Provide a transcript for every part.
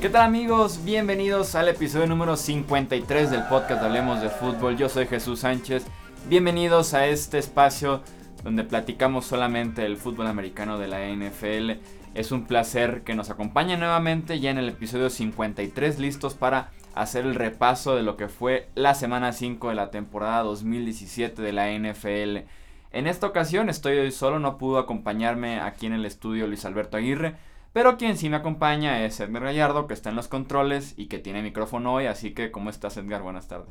¿Qué tal amigos? Bienvenidos al episodio número 53 del podcast Hablemos de Fútbol. Yo soy Jesús Sánchez. Bienvenidos a este espacio donde platicamos solamente el fútbol americano de la NFL. Es un placer que nos acompañen nuevamente ya en el episodio 53 listos para hacer el repaso de lo que fue la semana 5 de la temporada 2017 de la NFL. En esta ocasión estoy hoy solo, no pudo acompañarme aquí en el estudio Luis Alberto Aguirre, pero quien sí me acompaña es Edgar Gallardo, que está en los controles y que tiene micrófono hoy, así que ¿cómo estás Edgar? Buenas tardes.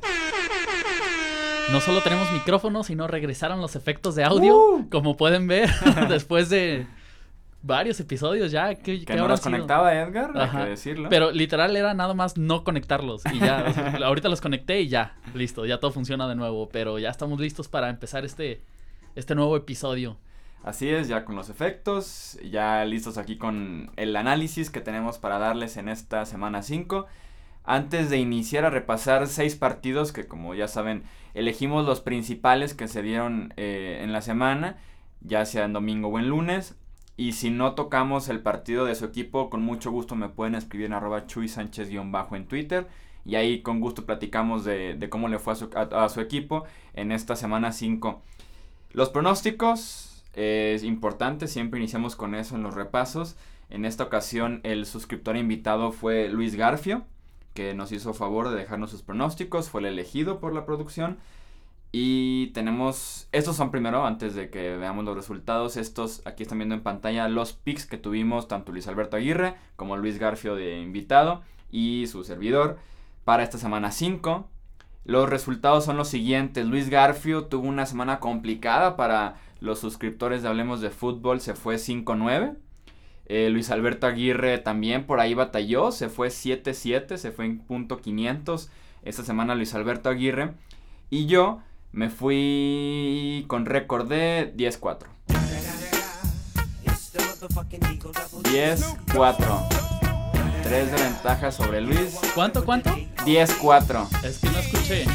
No solo tenemos micrófono, sino regresaron los efectos de audio, uh. como pueden ver, después de varios episodios ya. que no los conectaba Edgar, hay que decirlo. Pero literal era nada más no conectarlos y ya. ahorita los conecté y ya, listo, ya todo funciona de nuevo. Pero ya estamos listos para empezar este, este nuevo episodio. Así es, ya con los efectos, ya listos aquí con el análisis que tenemos para darles en esta semana 5. Antes de iniciar a repasar seis partidos que como ya saben elegimos los principales que se dieron eh, en la semana, ya sea en domingo o en lunes. Y si no tocamos el partido de su equipo, con mucho gusto me pueden escribir en arroba Chuy Sánchez-bajo en Twitter. Y ahí con gusto platicamos de, cómo le fue a su, a su equipo en esta semana 5. Los pronósticos, es importante, siempre iniciamos con eso en los repasos. En esta ocasión el suscriptor invitado fue Luis Garfio, que nos hizo favor de dejarnos sus pronósticos, fue el elegido por la producción. Y tenemos, estos son primero, antes de que veamos los resultados, estos aquí están viendo en pantalla los picks que tuvimos tanto Luis Alberto Aguirre como Luis Garfio de invitado y su servidor para esta semana 5. Los resultados son los siguientes. Luis Garfio tuvo una semana complicada para los suscriptores de Hablemos de Fútbol se fue 5-9. Eh, Luis Alberto Aguirre también por ahí batalló, se fue 7-7, se fue en punto 500 esta semana Luis Alberto Aguirre. Y yo me fui con récord de 10-4. 10-4. 3 de ventaja sobre Luis. ¿Cuánto, cuánto? 10-4. Es que no escuché.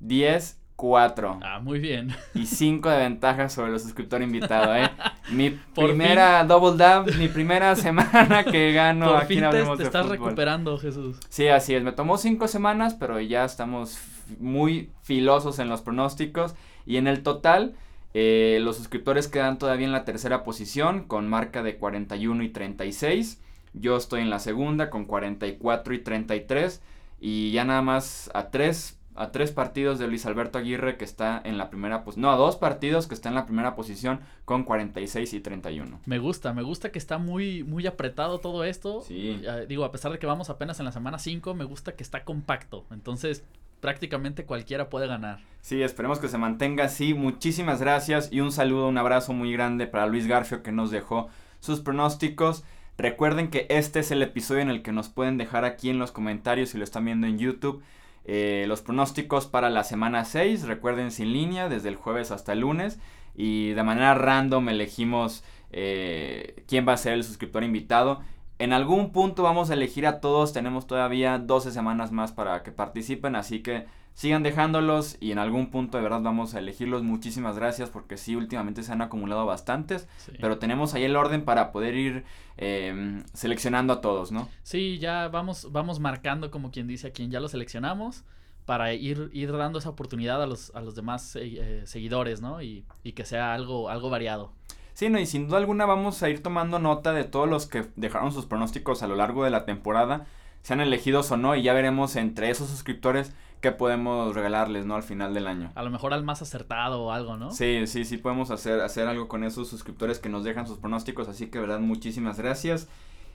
10 4. Ah, muy bien. Y 5 de ventaja sobre el suscriptor invitado, ¿eh? Mi primera double dub, mi primera semana que gano Por aquí fin te, te estás recuperando, Jesús. Sí, así es. Me tomó 5 semanas, pero ya estamos muy filosos en los pronósticos. Y en el total, eh, los suscriptores quedan todavía en la tercera posición con marca de 41 y 36. Yo estoy en la segunda con 44 y 33. Y ya nada más a 3 a tres partidos de Luis Alberto Aguirre que está en la primera posición. No, a dos partidos que está en la primera posición con 46 y 31. Me gusta, me gusta que está muy, muy apretado todo esto. Sí. digo, a pesar de que vamos apenas en la semana 5, me gusta que está compacto. Entonces, prácticamente cualquiera puede ganar. Sí, esperemos que se mantenga así. Muchísimas gracias y un saludo, un abrazo muy grande para Luis Garfio que nos dejó sus pronósticos. Recuerden que este es el episodio en el que nos pueden dejar aquí en los comentarios si lo están viendo en YouTube eh, los pronósticos para la semana 6, recuerden sin línea, desde el jueves hasta el lunes. Y de manera random elegimos eh, quién va a ser el suscriptor invitado. En algún punto vamos a elegir a todos, tenemos todavía 12 semanas más para que participen, así que sigan dejándolos y en algún punto de verdad vamos a elegirlos. Muchísimas gracias porque sí, últimamente se han acumulado bastantes, pero tenemos ahí el orden para poder ir em, seleccionando a todos, ¿no? Sí, ya vamos, vamos marcando como quien dice a quien ya lo seleccionamos para ir, ir dando esa oportunidad a los, a los demás eh, seguidores, ¿no? Y, y que sea algo, algo variado. Sí, no, y sin duda alguna vamos a ir tomando nota de todos los que dejaron sus pronósticos a lo largo de la temporada, sean elegidos o no, y ya veremos entre esos suscriptores qué podemos regalarles, ¿no? Al final del año. A lo mejor al más acertado o algo, ¿no? Sí, sí, sí podemos hacer, hacer algo con esos suscriptores que nos dejan sus pronósticos, así que, verdad, muchísimas gracias.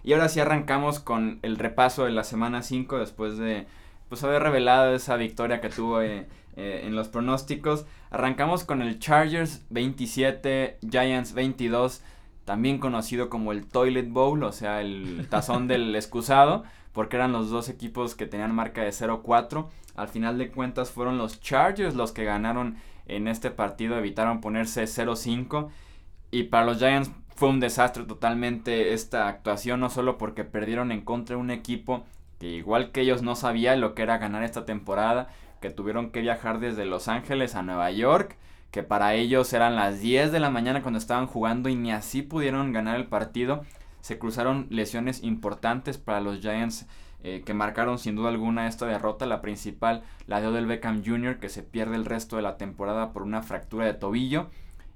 Y ahora sí arrancamos con el repaso de la semana 5 después de, pues, haber revelado esa victoria que tuvo eh, eh, en los pronósticos. Arrancamos con el Chargers 27, Giants 22, también conocido como el Toilet Bowl, o sea, el tazón del excusado, porque eran los dos equipos que tenían marca de 0-4. Al final de cuentas fueron los Chargers los que ganaron en este partido, evitaron ponerse 0-5. Y para los Giants fue un desastre totalmente esta actuación, no solo porque perdieron en contra de un equipo que igual que ellos no sabía lo que era ganar esta temporada, que tuvieron que viajar desde Los Ángeles a Nueva York, que para ellos eran las 10 de la mañana cuando estaban jugando y ni así pudieron ganar el partido. Se cruzaron lesiones importantes para los Giants eh, que marcaron sin duda alguna esta derrota. La principal, la de Odell Beckham Jr., que se pierde el resto de la temporada por una fractura de tobillo.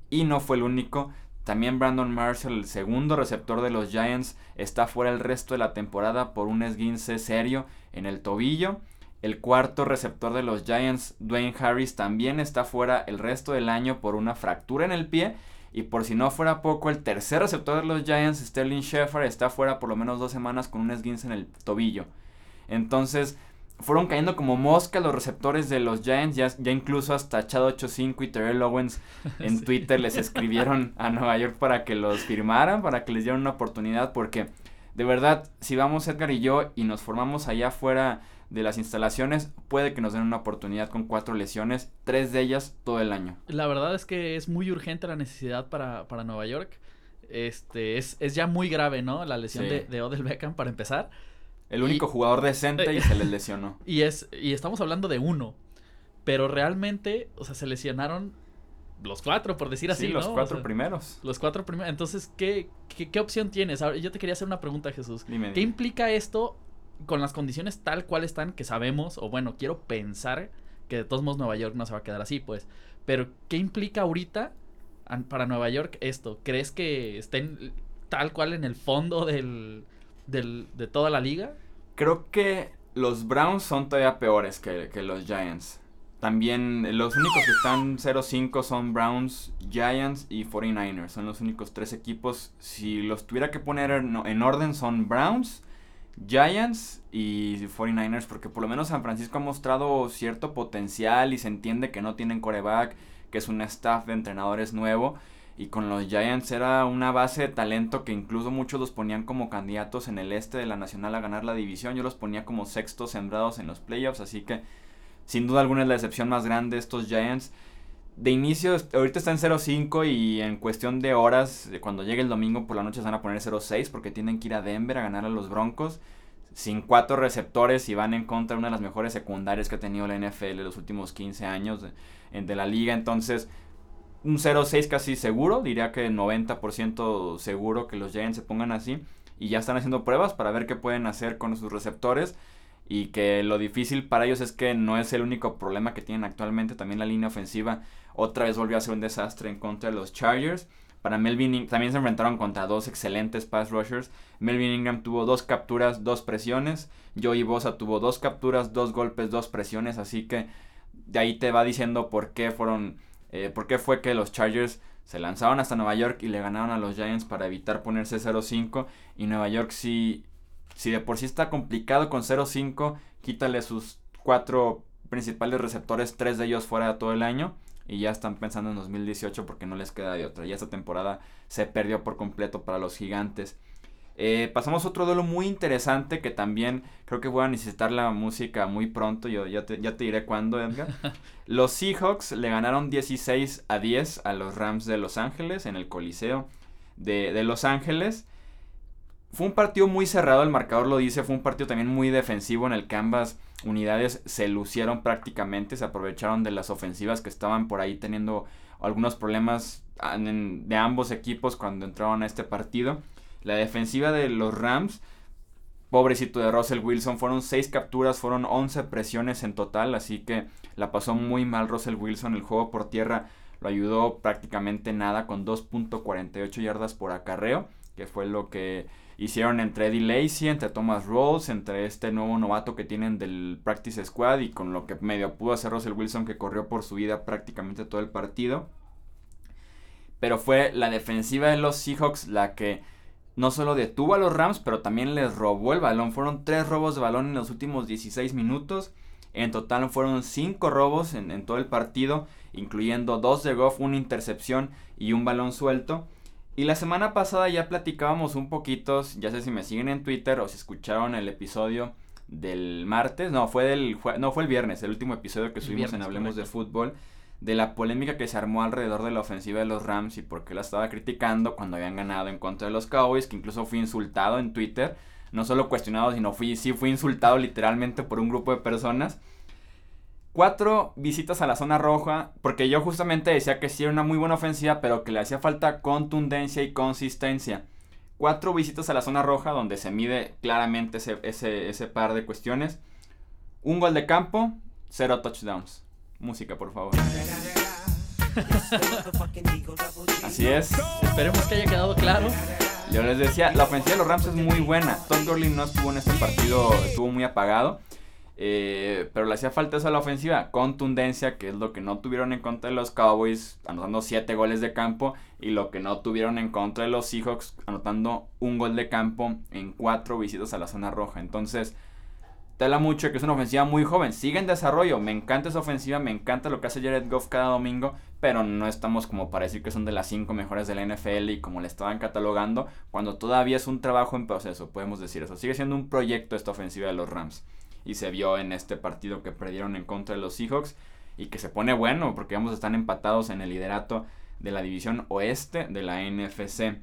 Y no fue el único. También Brandon Marshall, el segundo receptor de los Giants, está fuera el resto de la temporada por un esguince serio en el tobillo. El cuarto receptor de los Giants, Dwayne Harris, también está fuera el resto del año por una fractura en el pie. Y por si no fuera poco, el tercer receptor de los Giants, Sterling Shepard, está fuera por lo menos dos semanas con un esguince en el tobillo. Entonces, fueron cayendo como mosca los receptores de los Giants. Ya, ya incluso hasta Chad85 y Terrell Owens en Twitter les escribieron a Nueva York para que los firmaran, para que les dieran una oportunidad. Porque, de verdad, si vamos Edgar y yo y nos formamos allá afuera de las instalaciones, puede que nos den una oportunidad con cuatro lesiones, tres de ellas todo el año. La verdad es que es muy urgente la necesidad para, para Nueva York. Este, es, es ya muy grave, ¿no? La lesión de, de Odell Beckham para empezar. El único jugador decente y se les lesionó. Y es, y estamos hablando de uno. Pero realmente, o sea, se lesionaron los cuatro, por decir así, sí, los cuatro primeros. Los cuatro primeros. Entonces, ¿qué, qué, qué opción tienes? Ahora, yo te quería hacer una pregunta, Jesús. Dime, ¿Qué dime. implica esto con las condiciones tal cual están que sabemos, o bueno, quiero pensar que de todos modos Nueva York no se va a quedar así, pues. Pero, ¿qué implica ahorita para Nueva York esto? ¿Crees que estén tal cual en el fondo del, del, de toda la liga? Creo que los Browns son todavía peores que, que los Giants. También los únicos que están 0-5 son Browns, Giants y 49ers. Son los únicos tres equipos. Si los tuviera que poner en orden son Browns, Giants y 49ers. Porque por lo menos San Francisco ha mostrado cierto potencial y se entiende que no tienen coreback, que es un staff de entrenadores nuevo. Y con los Giants era una base de talento que incluso muchos los ponían como candidatos en el este de la Nacional a ganar la división. Yo los ponía como sextos sembrados en los playoffs. Así que sin duda alguna es la excepción más grande de estos Giants. De inicio, ahorita está en 0-5 y en cuestión de horas, de cuando llegue el domingo por la noche se van a poner 0-6 porque tienen que ir a Denver a ganar a los Broncos. Sin cuatro receptores y van en contra de una de las mejores secundarias que ha tenido la NFL en los últimos 15 años de, en- de la liga. Entonces, un 0-6 casi seguro, diría que 90% seguro que los Giants se pongan así. Y ya están haciendo pruebas para ver qué pueden hacer con sus receptores. Y que lo difícil para ellos es que no es el único problema que tienen actualmente. También la línea ofensiva otra vez volvió a ser un desastre en contra de los Chargers. Para Melvin In- también se enfrentaron contra dos excelentes pass rushers. Melvin Ingram tuvo dos capturas, dos presiones. Joey Bosa tuvo dos capturas, dos golpes, dos presiones. Así que de ahí te va diciendo por qué fueron, eh, por qué fue que los Chargers se lanzaron hasta Nueva York y le ganaron a los Giants para evitar ponerse 0-5. Y Nueva York sí, si de por sí está complicado con 0-5, quítale sus cuatro principales receptores, tres de ellos fuera todo el año. Y ya están pensando en 2018 porque no les queda de otra. Ya esta temporada se perdió por completo para los gigantes. Eh, pasamos a otro duelo muy interesante que también creo que voy a necesitar la música muy pronto. Yo ya te, ya te diré cuándo, Edgar. los Seahawks le ganaron 16 a 10 a los Rams de Los Ángeles en el Coliseo de, de Los Ángeles. Fue un partido muy cerrado, el marcador lo dice, fue un partido también muy defensivo en el que ambas unidades se lucieron prácticamente, se aprovecharon de las ofensivas que estaban por ahí teniendo algunos problemas de ambos equipos cuando entraron a este partido. La defensiva de los Rams, pobrecito de Russell Wilson, fueron 6 capturas, fueron 11 presiones en total, así que la pasó muy mal Russell Wilson, el juego por tierra lo ayudó prácticamente nada con 2.48 yardas por acarreo, que fue lo que hicieron entre Eddie Lacy, entre Thomas Rawls, entre este nuevo novato que tienen del Practice Squad y con lo que medio pudo hacer Russell Wilson que corrió por su vida prácticamente todo el partido. Pero fue la defensiva de los Seahawks la que no solo detuvo a los Rams, pero también les robó el balón. Fueron tres robos de balón en los últimos 16 minutos. En total fueron cinco robos en, en todo el partido, incluyendo dos de Goff, una intercepción y un balón suelto. Y la semana pasada ya platicábamos un poquito, ya sé si me siguen en Twitter o si escucharon el episodio del martes, no, fue del jue- no fue el viernes, el último episodio que subimos en Hablemos de. Fútbol, de la polémica que se armó alrededor de la ofensiva de los Rams y por qué la estaba criticando cuando habían ganado en contra de los Cowboys, que incluso fui insultado en Twitter, no solo cuestionado, sino fui, sí fui insultado literalmente por un grupo de personas. Cuatro visitas a la zona roja, porque yo justamente decía que sí era una muy buena ofensiva, pero que le hacía falta contundencia y consistencia. cuatro visitas a la zona roja donde se mide claramente ese, ese, ese par de cuestiones. Un gol de campo, cero touchdowns. Música, por favor. Así es. Esperemos que haya quedado claro. Yo les decía, la ofensiva de los Rams es muy buena. Todd Gurley no estuvo en este partido, estuvo muy apagado. Eh, pero le hacía falta eso a la ofensiva, contundencia, que es lo que no tuvieron en contra de los Cowboys, anotando 7 goles de campo, y lo que no tuvieron en contra de los Seahawks, anotando un gol de campo en 4 visitas a la zona roja. Entonces, tela mucho que es una ofensiva muy joven, sigue en desarrollo, me encanta esa ofensiva, me encanta lo que hace Jared Goff cada domingo, pero no estamos como para decir que son de las 5 mejores de la NFL y como le estaban catalogando, cuando todavía es un trabajo en proceso, podemos decir eso. Sigue siendo un proyecto esta ofensiva de los Rams y se vio en este partido que perdieron en contra de los Seahawks y que se pone bueno porque vamos a estar empatados en el liderato de la división oeste de la NFC.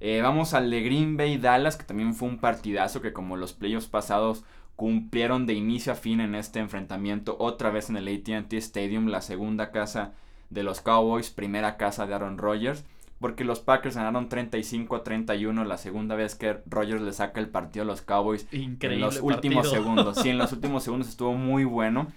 Eh, vamos al de Green Bay Dallas, que también fue un partidazo que como los playoffs pasados cumplieron de inicio a fin en este enfrentamiento otra vez en el ATT Stadium, la segunda casa de los Cowboys, primera casa de Aaron Rodgers porque los Packers ganaron 35 a 31 la segunda vez que Rodgers le saca el partido a los Cowboys Increíble en los últimos segundos. Sí, en los últimos segundos estuvo muy bueno.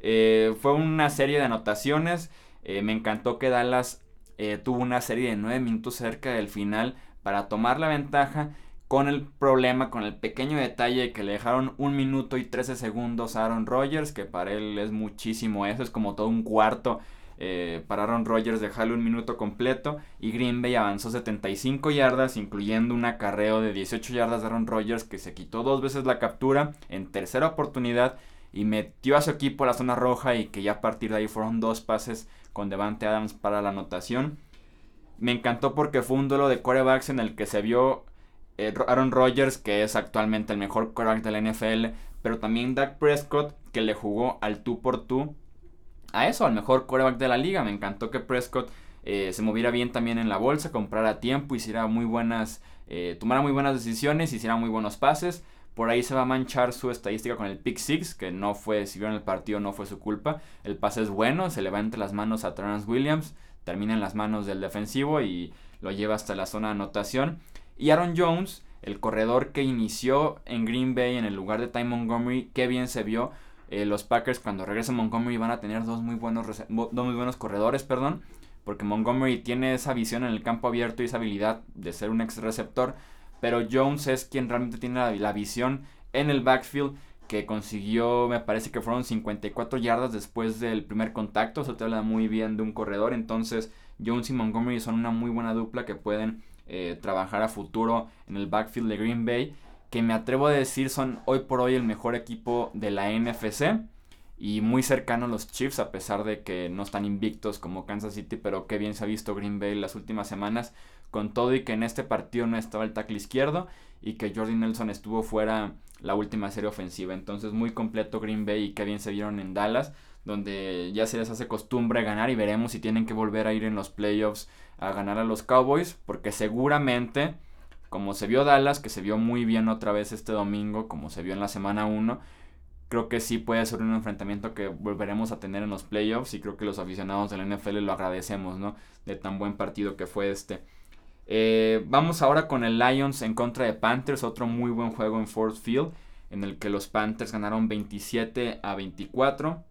Eh, fue una serie de anotaciones. Eh, me encantó que Dallas eh, tuvo una serie de 9 minutos cerca del final para tomar la ventaja con el problema, con el pequeño detalle que le dejaron un minuto y 13 segundos a Aaron Rodgers, que para él es muchísimo eso, es como todo un cuarto eh, para Aaron Rodgers dejarle un minuto completo y Green Bay avanzó 75 yardas, incluyendo un acarreo de 18 yardas de Aaron Rodgers que se quitó dos veces la captura en tercera oportunidad y metió a su equipo la zona roja y que ya a partir de ahí fueron dos pases con Devante Adams para la anotación. Me encantó porque fue un duelo de quarterbacks en el que se vio eh, Aaron Rodgers, que es actualmente el mejor quarterback de la NFL, pero también Dak Prescott, que le jugó al tú por tú a eso, al mejor quarterback de la liga. Me encantó que Prescott eh, se moviera bien también en la bolsa, comprara tiempo, hiciera muy buenas, eh, tomara muy buenas decisiones, hiciera muy buenos pases. Por ahí se va a manchar su estadística con el pick six, que no fue, si vieron el partido, no fue su culpa. El pase es bueno, se le va entre las manos a Terrence Williams, termina en las manos del defensivo y lo lleva hasta la zona de anotación. Y Aaron Jones, el corredor que inició en Green Bay en el lugar de Ty Montgomery, qué bien se vio eh, los Packers cuando regresen Montgomery van a tener dos muy buenos, dos muy buenos corredores, perdón, porque Montgomery tiene esa visión en el campo abierto y esa habilidad de ser un ex receptor, pero Jones es quien realmente tiene la, visión en el backfield que consiguió, me parece que fueron 54 yardas después del primer contacto, eso te habla muy bien de un corredor, entonces Jones y Montgomery son una muy buena dupla que pueden eh, trabajar a futuro en el backfield de Green Bay que me atrevo a decir son hoy por hoy el mejor equipo de la NFC y muy cercano a los Chiefs a pesar de que no están invictos como Kansas City, pero qué bien se ha visto Green Bay las últimas semanas con todo y que en este partido no estaba el tackle izquierdo y que Jordi Nelson estuvo fuera la última serie ofensiva. Entonces muy completo Green Bay y qué bien se vieron en Dallas, donde ya se les hace costumbre ganar y veremos si tienen que volver a ir en los playoffs a ganar a los Cowboys, porque seguramente como se vio Dallas, que se vio muy bien otra vez este domingo, como se vio en la semana 1, creo que sí puede ser un enfrentamiento que volveremos a tener en los playoffs y creo que los aficionados del NFL lo agradecemos, ¿no? De tan buen partido que fue este. Eh, vamos ahora con el Lions en contra de Panthers, otro muy buen juego en Ford Field, en el que los Panthers ganaron 27 a 24.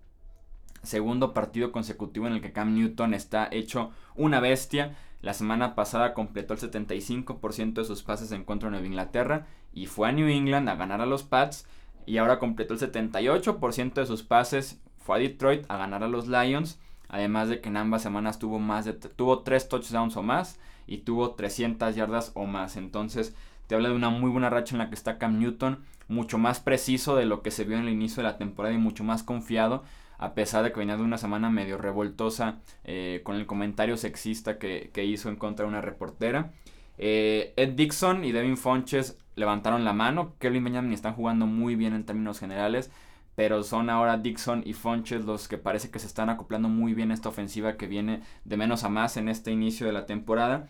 Segundo partido consecutivo en el que Cam Newton está hecho una bestia. La semana pasada completó el 75% de sus pases en contra de Nueva Inglaterra y fue a New England a ganar a los Pats y ahora completó el 78% de sus pases, fue a Detroit a ganar a los Lions, además de que en ambas semanas tuvo más de tuvo 3 touchdowns o más y tuvo 300 yardas o más. Entonces, te habla de una muy buena racha en la que está Cam Newton, mucho más preciso de lo que se vio en el inicio de la temporada y mucho más confiado a pesar de que venía de una semana medio revoltosa eh, con el comentario sexista que, hizo en contra de una reportera. Eh, Ed Dixon y Devin Fonches levantaron la mano. Kelvin Benjamin están jugando muy bien en términos generales. Pero son ahora Dixon y Fonches los que parece que se están acoplando muy bien esta ofensiva que viene de menos a más en este inicio de la temporada.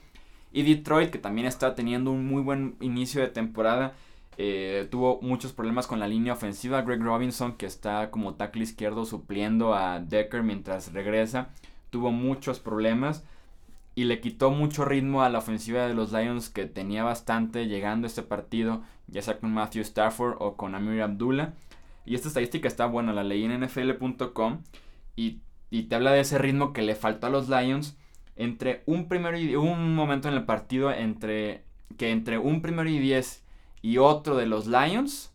Y Detroit, que también está teniendo un muy buen inicio de temporada. Eh, tuvo muchos problemas con la línea ofensiva. Greg Robinson, que está como tackle izquierdo supliendo a Decker mientras regresa, tuvo muchos problemas. y le quitó mucho ritmo a la ofensiva de los Lions que tenía bastante llegando a este partido, ya sea con Matthew Stafford o con Amir Abdullah. Y esta estadística está buena, la leí en nfl.com y, y, te habla de ese ritmo que le faltó a los Lions entre un primero y un momento en el partido entre que entre un primero y 10 y otro de los Lions,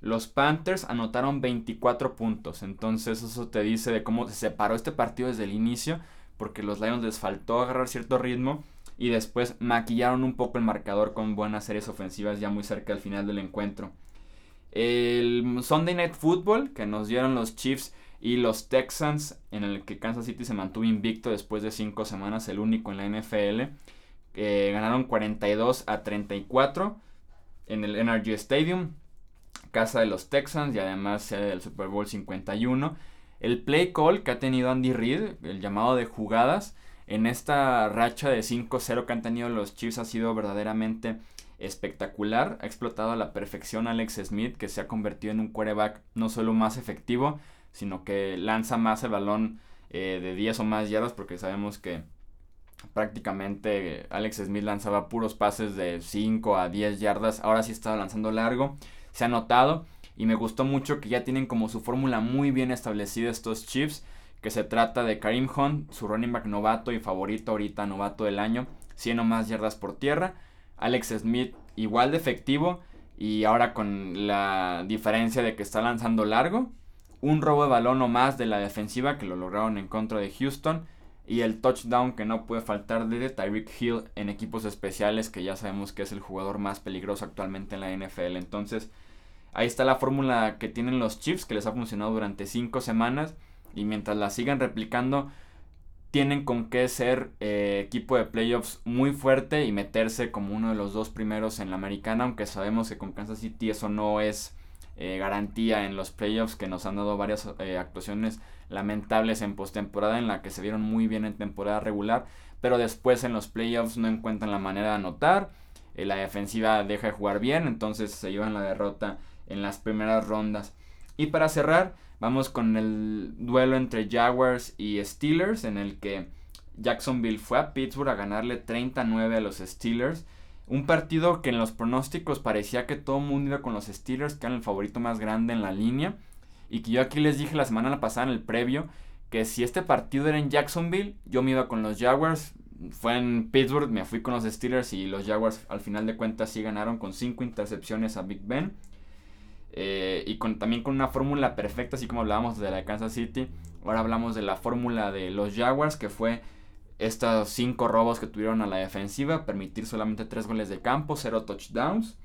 los Panthers anotaron 24 puntos. Entonces eso te dice de cómo se separó este partido desde el inicio, porque los Lions les faltó agarrar cierto ritmo y después maquillaron un poco el marcador con buenas series ofensivas ya muy cerca al final del encuentro. El Sunday Night Football que nos dieron los Chiefs y los Texans, en el que Kansas City se mantuvo invicto después de 5 semanas, el único en la NFL. Eh, ganaron 42 a 34 en el NRG Stadium, casa de los Texans y además sede del Super Bowl 51. El play call que ha tenido Andy Reid, el llamado de jugadas, en esta racha de 5-0 que han tenido los Chiefs ha sido verdaderamente espectacular. Ha explotado a la perfección Alex Smith, que se ha convertido en un quarterback no solo más efectivo, sino que lanza más el balón eh, de 10 o más yardas, porque sabemos que prácticamente Alex Smith lanzaba puros pases de 5 a 10 yardas. Ahora sí estaba lanzando largo. Se ha notado. Y me gustó mucho que ya tienen como su fórmula muy bien establecida estos Chiefs. Que se trata de Karim Hunt, su running back novato y favorito ahorita, novato del año. 100 o más yardas por tierra. Alex Smith igual de efectivo. Y ahora con la diferencia de que está lanzando largo. Un robo de balón o más de la defensiva que lo lograron en contra de Houston y el touchdown que no puede faltar de Tyreek Hill en equipos especiales, que ya sabemos que es el jugador más peligroso actualmente en la NFL. Entonces, ahí está la fórmula que tienen los Chiefs, que les ha funcionado durante 5 semanas. Y mientras la sigan replicando, tienen con qué ser eh, equipo de playoffs muy fuerte y meterse como uno de los dos primeros en la americana, aunque sabemos que con Kansas City eso no es eh, garantía en los playoffs, que nos han dado varias eh, actuaciones lamentables en postemporada en la que se vieron muy bien en temporada regular, pero después en los playoffs no encuentran la manera de anotar, eh, la defensiva deja de jugar bien, entonces se llevan la derrota en las primeras rondas. Y para cerrar, vamos con el duelo entre Jaguars y Steelers, en el que Jacksonville fue a Pittsburgh a ganarle 39 a los Steelers. Un partido que en los pronósticos parecía que todo el mundo iba con los Steelers, que eran el favorito más grande en la línea. Y que yo aquí les dije la semana pasada en el previo que si este partido era en Jacksonville, yo me iba con los Jaguars. Fue en Pittsburgh, me fui con los Steelers y los Jaguars al final de cuentas sí ganaron con 5 intercepciones a Big Ben. Eh, y con, también con una fórmula perfecta, así como hablábamos de la Kansas City. Ahora hablamos de la fórmula de los Jaguars, que fue estos 5 robos que tuvieron a la defensiva, permitir solamente 3 goles de campo, 0 touchdowns.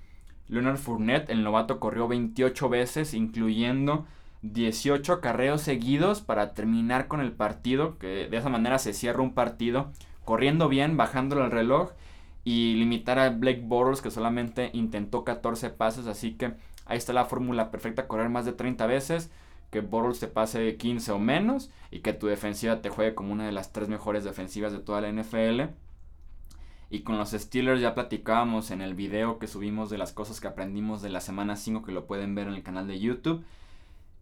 Leonard Fournette, el novato, corrió 28 veces, incluyendo 18 acarreos seguidos para terminar con el partido, que de esa manera se cierra un partido, corriendo bien, bajándolo al reloj y limitar a Blake Bortles que solamente intentó 14 pases, así que ahí está la fórmula perfecta, correr más de 30 veces, que Bortles te pase 15 o menos y que tu defensiva te juegue como una de las tres mejores defensivas de toda la NFL. Y con los Steelers ya platicábamos en el video que subimos de las cosas que aprendimos de la semana 5 que lo pueden ver en el canal de YouTube.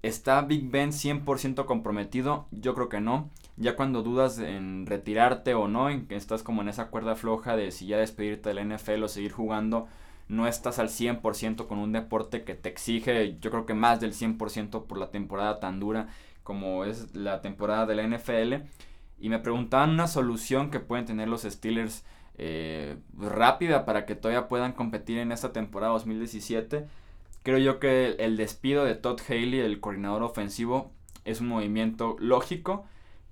¿Está Big Ben 100% comprometido? Yo creo que no. Ya cuando dudas en retirarte o no, en que estás como en esa cuerda floja de si ya despedirte del NFL o seguir jugando, no estás al 100% con un deporte que te exige, yo creo que más del 100% por la temporada tan dura como es la temporada de la NFL. Y me preguntaban una solución que pueden tener los Steelers eh, rápida para que todavía puedan competir en esta temporada 2017 Creo yo que el despido de Todd Haley, el coordinador ofensivo, es un movimiento lógico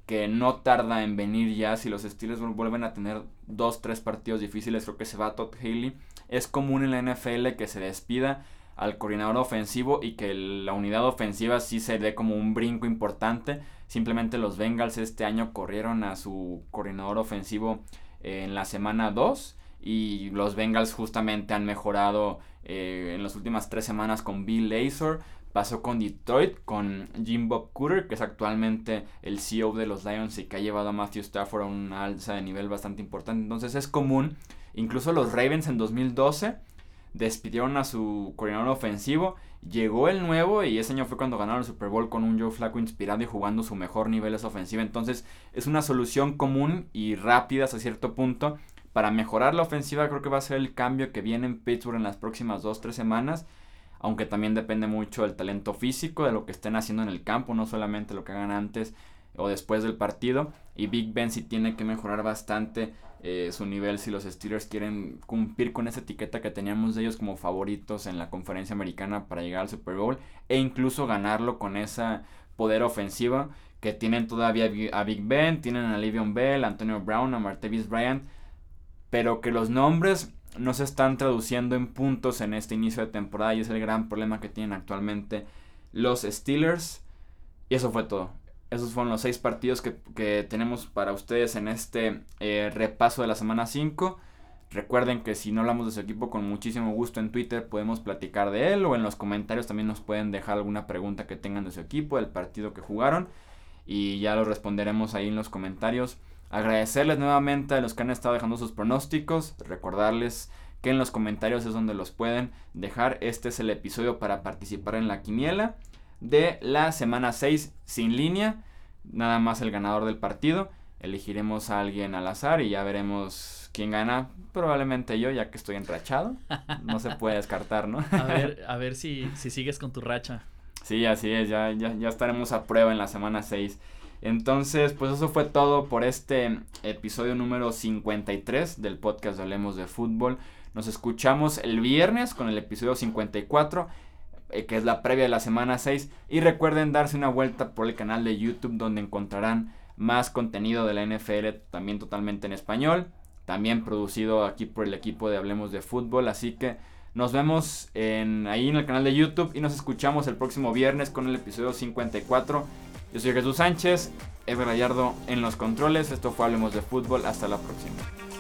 que no tarda en venir ya. Si los Steelers vuelven a tener dos, tres partidos difíciles, creo que se va Todd Haley. Es común en la NFL que se despida al coordinador ofensivo y que la unidad ofensiva sí se dé como un brinco importante. Simplemente los Bengals este año corrieron a su coordinador ofensivo en la semana 2 y los Bengals justamente han mejorado eh, en las últimas tres semanas con Bill Lazor. Pasó con Detroit, con Jim Bob Cooter, que es actualmente el CEO de los Lions y que ha llevado a Matthew Stafford a una alza de nivel bastante importante. Entonces es común, incluso los Ravens en 2012 despidieron a su coordinador ofensivo llegó el nuevo y ese año fue cuando ganaron el Super Bowl con un Joe Flaco inspirado y jugando su mejor nivel esa ofensiva. Entonces es una solución común y rápida hasta cierto punto. Para mejorar la ofensiva creo que va a ser el cambio que viene en Pittsburgh en las próximas 2-3 semanas. Aunque también depende mucho del talento físico, de lo que estén haciendo en el campo, no solamente lo que hagan antes o después del partido. Y Big Ben sí tiene que mejorar bastante eh, su nivel si los Steelers quieren cumplir con esa etiqueta que teníamos de ellos como favoritos en la conferencia americana para llegar al Super Bowl e incluso ganarlo con esa poder ofensiva que tienen todavía a Big Ben, tienen a Livion Bell, a Antonio Brown, a Martavis Bryant, pero que los nombres no se están traduciendo en puntos en este inicio de temporada y es el gran problema que tienen actualmente los Steelers. Y eso fue todo. Esos fueron los seis partidos que, tenemos para ustedes en este eh, repaso de la semana 5. Recuerden que si no hablamos de su equipo con muchísimo gusto en Twitter podemos platicar de él o en los comentarios también nos pueden dejar alguna pregunta que tengan de su equipo, del partido que jugaron y ya lo responderemos ahí en los comentarios. Agradecerles nuevamente a los que han estado dejando sus pronósticos, recordarles que en los comentarios es donde los pueden dejar. Este es el episodio para participar en la quiniela de la semana 6 sin línea. Nada más el ganador del partido. Elegiremos a alguien al azar y ya veremos quién gana. Probablemente yo, ya que estoy enrachado. No se puede descartar, ¿no? A ver, a ver si, si sigues con tu racha. Sí, así es. Ya, ya, ya estaremos a prueba en la semana 6. Entonces, pues eso fue todo por este episodio número 53 del podcast de Hablemos de Fútbol. Nos escuchamos el viernes con el episodio 54 eh, que es la previa de la semana 6. Y recuerden darse una vuelta por el canal de YouTube donde encontrarán más contenido de la NFL también totalmente en español. También producido aquí por el equipo de Hablemos de Fútbol. Así que nos vemos en, ahí en el canal de YouTube y nos escuchamos el próximo viernes con el episodio 54. Yo soy Jesús Sánchez, Ever Gallardo en los controles. Esto fue Hablemos de Fútbol. Hasta la próxima.